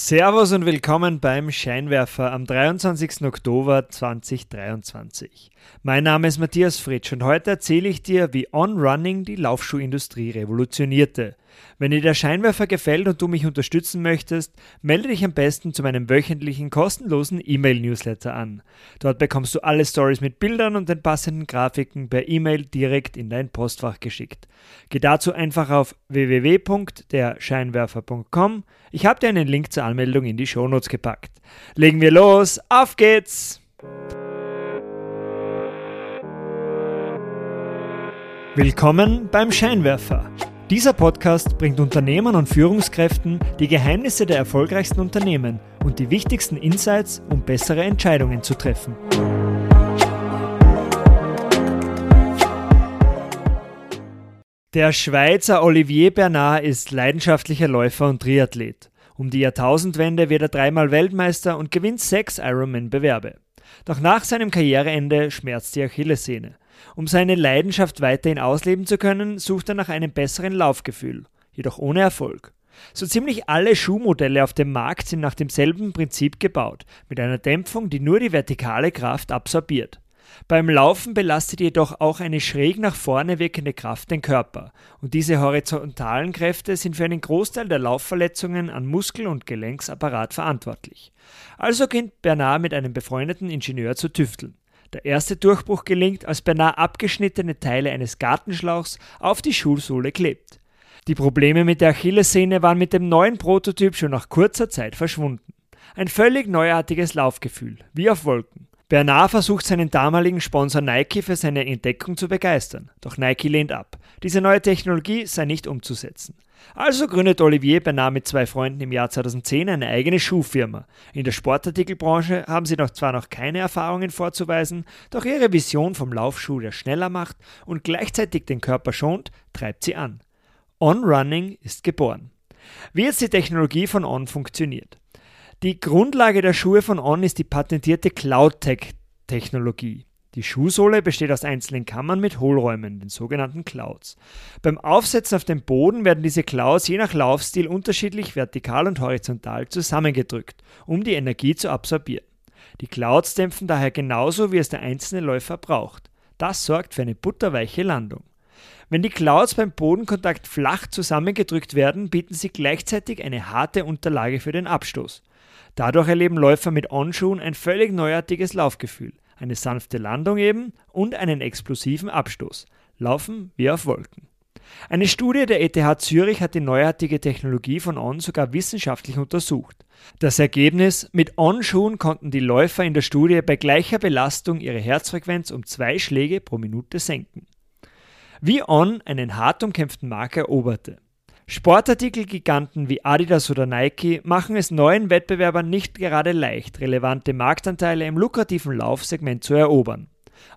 Servus und willkommen beim Scheinwerfer am 23. Oktober 2023. Mein Name ist Matthias Fritsch und heute erzähle ich dir, wie On-Running die Laufschuhindustrie revolutionierte. Wenn dir der Scheinwerfer gefällt und du mich unterstützen möchtest, melde dich am besten zu meinem wöchentlichen kostenlosen E-Mail-Newsletter an. Dort bekommst du alle Stories mit Bildern und den passenden Grafiken per E-Mail direkt in dein Postfach geschickt. Geh dazu einfach auf www.derscheinwerfer.com. Ich habe dir einen Link zur Anmeldung in die Shownotes gepackt. Legen wir los, auf geht's! Willkommen beim Scheinwerfer. Dieser Podcast bringt Unternehmern und Führungskräften die Geheimnisse der erfolgreichsten Unternehmen und die wichtigsten Insights, um bessere Entscheidungen zu treffen. Der Schweizer Olivier Bernard ist leidenschaftlicher Läufer und Triathlet. Um die Jahrtausendwende wird er dreimal Weltmeister und gewinnt sechs Ironman-Bewerbe. Doch nach seinem Karriereende schmerzt die Achillessehne. Um seine Leidenschaft weiterhin ausleben zu können, sucht er nach einem besseren Laufgefühl, jedoch ohne Erfolg. So ziemlich alle Schuhmodelle auf dem Markt sind nach demselben Prinzip gebaut, mit einer Dämpfung, die nur die vertikale Kraft absorbiert. Beim Laufen belastet jedoch auch eine schräg nach vorne wirkende Kraft den Körper, und diese horizontalen Kräfte sind für einen Großteil der Laufverletzungen an Muskel- und Gelenksapparat verantwortlich. Also beginnt Bernard mit einem befreundeten Ingenieur zu tüfteln. Der erste Durchbruch gelingt, als beinahe abgeschnittene Teile eines Gartenschlauchs auf die Schulsohle klebt. Die Probleme mit der Achillessehne waren mit dem neuen Prototyp schon nach kurzer Zeit verschwunden. Ein völlig neuartiges Laufgefühl, wie auf Wolken. Bernard versucht seinen damaligen Sponsor Nike für seine Entdeckung zu begeistern, doch Nike lehnt ab. Diese neue Technologie sei nicht umzusetzen. Also gründet Olivier Bernard mit zwei Freunden im Jahr 2010 eine eigene Schuhfirma. In der Sportartikelbranche haben sie noch zwar noch keine Erfahrungen vorzuweisen, doch ihre Vision vom Laufschuh, der schneller macht und gleichzeitig den Körper schont, treibt sie an. On Running ist geboren. Wie jetzt die Technologie von On funktioniert. Die Grundlage der Schuhe von On ist die patentierte CloudTech-Technologie. Die Schuhsohle besteht aus einzelnen Kammern mit Hohlräumen, den sogenannten Clouds. Beim Aufsetzen auf den Boden werden diese Clouds je nach Laufstil unterschiedlich vertikal und horizontal zusammengedrückt, um die Energie zu absorbieren. Die Clouds dämpfen daher genauso, wie es der einzelne Läufer braucht. Das sorgt für eine butterweiche Landung. Wenn die Clouds beim Bodenkontakt flach zusammengedrückt werden, bieten sie gleichzeitig eine harte Unterlage für den Abstoß. Dadurch erleben Läufer mit On-Schuhen ein völlig neuartiges Laufgefühl, eine sanfte Landung eben und einen explosiven Abstoß. Laufen wie auf Wolken. Eine Studie der ETH Zürich hat die neuartige Technologie von On sogar wissenschaftlich untersucht. Das Ergebnis: Mit On-Schuhen konnten die Läufer in der Studie bei gleicher Belastung ihre Herzfrequenz um zwei Schläge pro Minute senken. Wie On einen hart umkämpften Markt eroberte. Sportartikelgiganten wie Adidas oder Nike machen es neuen Wettbewerbern nicht gerade leicht, relevante Marktanteile im lukrativen Laufsegment zu erobern.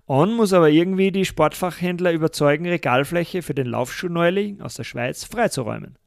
On muss aber irgendwie die Sportfachhändler überzeugen, Regalfläche für den Laufschuhneuling aus der Schweiz freizuräumen.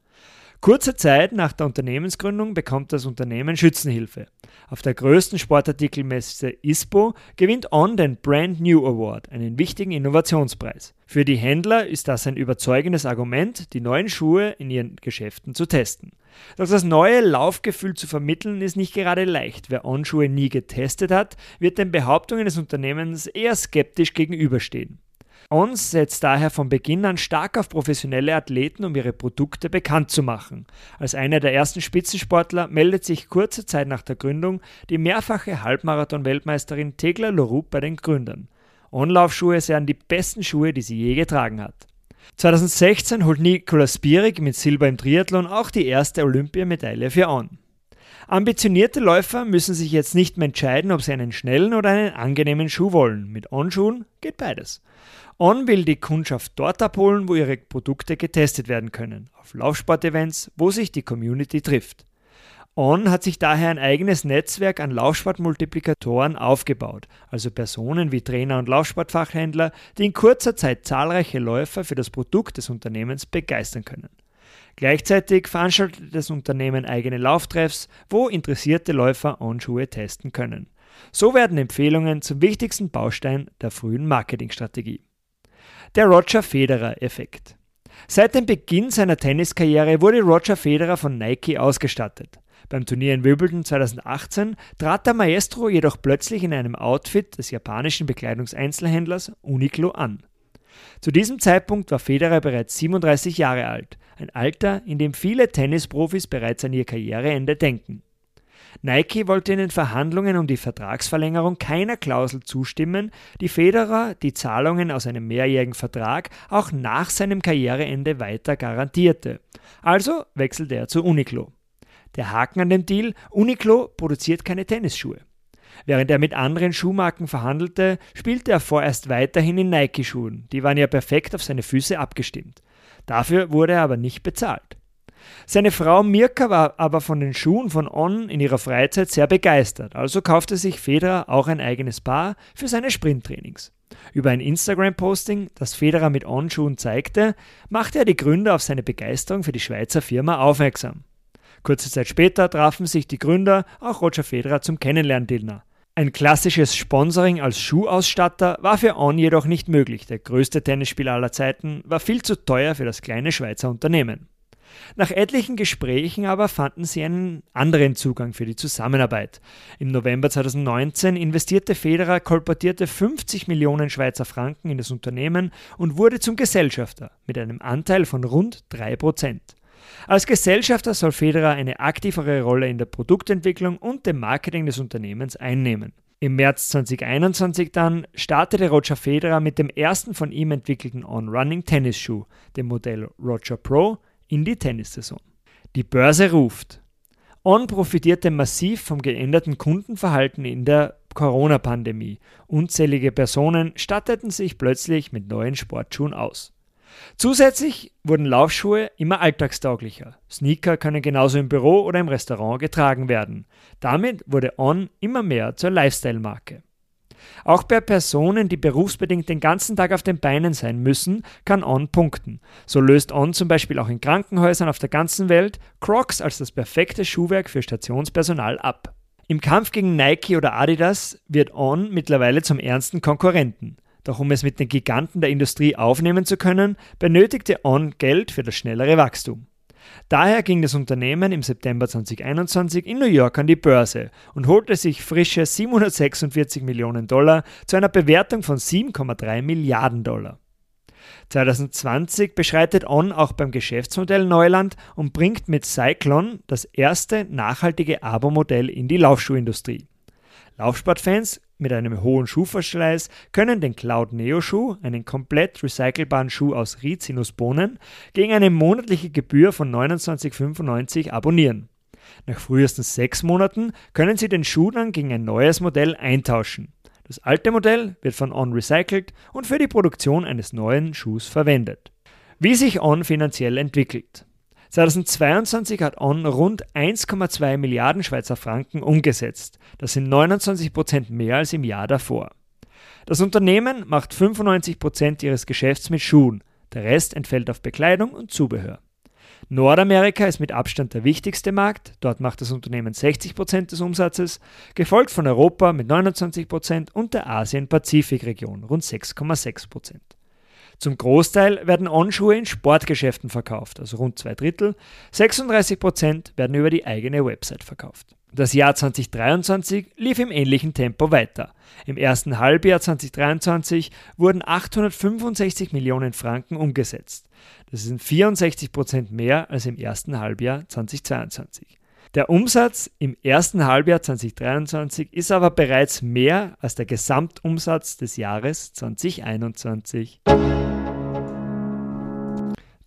Kurze Zeit nach der Unternehmensgründung bekommt das Unternehmen Schützenhilfe. Auf der größten Sportartikelmesse ISPO gewinnt On den Brand New Award, einen wichtigen Innovationspreis. Für die Händler ist das ein überzeugendes Argument, die neuen Schuhe in ihren Geschäften zu testen. Doch das neue Laufgefühl zu vermitteln ist nicht gerade leicht. Wer On-Schuhe nie getestet hat, wird den Behauptungen des Unternehmens eher skeptisch gegenüberstehen. Ons setzt daher von Beginn an stark auf professionelle Athleten, um ihre Produkte bekannt zu machen. Als einer der ersten Spitzensportler meldet sich kurze Zeit nach der Gründung die mehrfache Halbmarathon-Weltmeisterin Tegla Lorup bei den Gründern. On-Laufschuhe seien die besten Schuhe, die sie je getragen hat. 2016 holt Nikola Spierig mit Silber im Triathlon auch die erste Olympiamedaille für On. Ambitionierte Läufer müssen sich jetzt nicht mehr entscheiden, ob sie einen schnellen oder einen angenehmen Schuh wollen. Mit On-Schuhen geht beides. On will die Kundschaft dort abholen, wo ihre Produkte getestet werden können, auf Laufsportevents, wo sich die Community trifft. On hat sich daher ein eigenes Netzwerk an Laufsportmultiplikatoren aufgebaut, also Personen wie Trainer und Laufsportfachhändler, die in kurzer Zeit zahlreiche Läufer für das Produkt des Unternehmens begeistern können. Gleichzeitig veranstaltet das Unternehmen eigene Lauftreffs, wo interessierte Läufer On-Schuhe testen können. So werden Empfehlungen zum wichtigsten Baustein der frühen Marketingstrategie. Der Roger Federer-Effekt. Seit dem Beginn seiner Tenniskarriere wurde Roger Federer von Nike ausgestattet. Beim Turnier in Wimbledon 2018 trat der Maestro jedoch plötzlich in einem Outfit des japanischen Bekleidungseinzelhändlers Uniqlo an. Zu diesem Zeitpunkt war Federer bereits 37 Jahre alt, ein Alter, in dem viele Tennisprofis bereits an ihr Karriereende denken. Nike wollte in den Verhandlungen um die Vertragsverlängerung keiner Klausel zustimmen, die Federer die Zahlungen aus einem mehrjährigen Vertrag auch nach seinem Karriereende weiter garantierte. Also wechselte er zu Uniqlo. Der Haken an dem Deal, Uniqlo produziert keine Tennisschuhe. Während er mit anderen Schuhmarken verhandelte, spielte er vorerst weiterhin in Nike-Schuhen, die waren ja perfekt auf seine Füße abgestimmt. Dafür wurde er aber nicht bezahlt. Seine Frau Mirka war aber von den Schuhen von On in ihrer Freizeit sehr begeistert, also kaufte sich Federer auch ein eigenes Paar für seine Sprinttrainings. Über ein Instagram-Posting, das Federer mit On-Schuhen zeigte, machte er die Gründer auf seine Begeisterung für die Schweizer Firma aufmerksam. Kurze Zeit später trafen sich die Gründer, auch Roger Federer, zum Kennenlerndinner. Ein klassisches Sponsoring als Schuhausstatter war für On jedoch nicht möglich. Der größte Tennisspieler aller Zeiten war viel zu teuer für das kleine Schweizer Unternehmen. Nach etlichen Gesprächen aber fanden sie einen anderen Zugang für die Zusammenarbeit. Im November 2019 investierte Federer kolportierte 50 Millionen Schweizer Franken in das Unternehmen und wurde zum Gesellschafter mit einem Anteil von rund 3 Prozent. Als Gesellschafter soll Federer eine aktivere Rolle in der Produktentwicklung und dem Marketing des Unternehmens einnehmen. Im März 2021 dann startete Roger Federer mit dem ersten von ihm entwickelten On-Running Tennisschuh, dem Modell Roger Pro, in die Tennissaison. Die Börse ruft. On profitierte massiv vom geänderten Kundenverhalten in der Corona-Pandemie. Unzählige Personen statteten sich plötzlich mit neuen Sportschuhen aus. Zusätzlich wurden Laufschuhe immer alltagstauglicher. Sneaker können genauso im Büro oder im Restaurant getragen werden. Damit wurde On immer mehr zur Lifestyle-Marke. Auch bei Personen, die berufsbedingt den ganzen Tag auf den Beinen sein müssen, kann On punkten. So löst On zum Beispiel auch in Krankenhäusern auf der ganzen Welt Crocs als das perfekte Schuhwerk für Stationspersonal ab. Im Kampf gegen Nike oder Adidas wird On mittlerweile zum ernsten Konkurrenten. Doch um es mit den Giganten der Industrie aufnehmen zu können, benötigte On Geld für das schnellere Wachstum. Daher ging das Unternehmen im September 2021 in New York an die Börse und holte sich frische 746 Millionen Dollar zu einer Bewertung von 7,3 Milliarden Dollar. 2020 beschreitet On auch beim Geschäftsmodell Neuland und bringt mit Cyclone das erste nachhaltige Abo-Modell in die Laufschuhindustrie. Laufsportfans mit einem hohen Schuhverschleiß können den Cloud Neo Schuh, einen komplett recycelbaren Schuh aus Rizinusbohnen, gegen eine monatliche Gebühr von 29,95 abonnieren. Nach frühestens sechs Monaten können Sie den Schuh dann gegen ein neues Modell eintauschen. Das alte Modell wird von On recycelt und für die Produktion eines neuen Schuhs verwendet. Wie sich On finanziell entwickelt. 2022 hat On rund 1,2 Milliarden Schweizer Franken umgesetzt. Das sind 29 Prozent mehr als im Jahr davor. Das Unternehmen macht 95 Prozent ihres Geschäfts mit Schuhen. Der Rest entfällt auf Bekleidung und Zubehör. Nordamerika ist mit Abstand der wichtigste Markt. Dort macht das Unternehmen 60 Prozent des Umsatzes, gefolgt von Europa mit 29 Prozent und der Asien-Pazifik-Region rund 6,6 Prozent. Zum Großteil werden On-Schuhe in Sportgeschäften verkauft, also rund zwei Drittel. 36 Prozent werden über die eigene Website verkauft. Das Jahr 2023 lief im ähnlichen Tempo weiter. Im ersten Halbjahr 2023 wurden 865 Millionen Franken umgesetzt. Das sind 64 Prozent mehr als im ersten Halbjahr 2022. Der Umsatz im ersten Halbjahr 2023 ist aber bereits mehr als der Gesamtumsatz des Jahres 2021.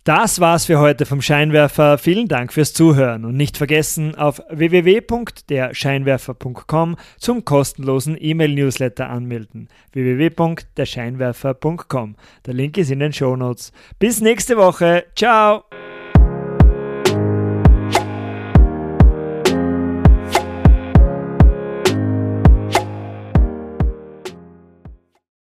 Das war's für heute vom Scheinwerfer. Vielen Dank fürs Zuhören und nicht vergessen, auf www.derscheinwerfer.com zum kostenlosen E-Mail-Newsletter anmelden. www.derscheinwerfer.com. Der Link ist in den Shownotes. Bis nächste Woche. Ciao!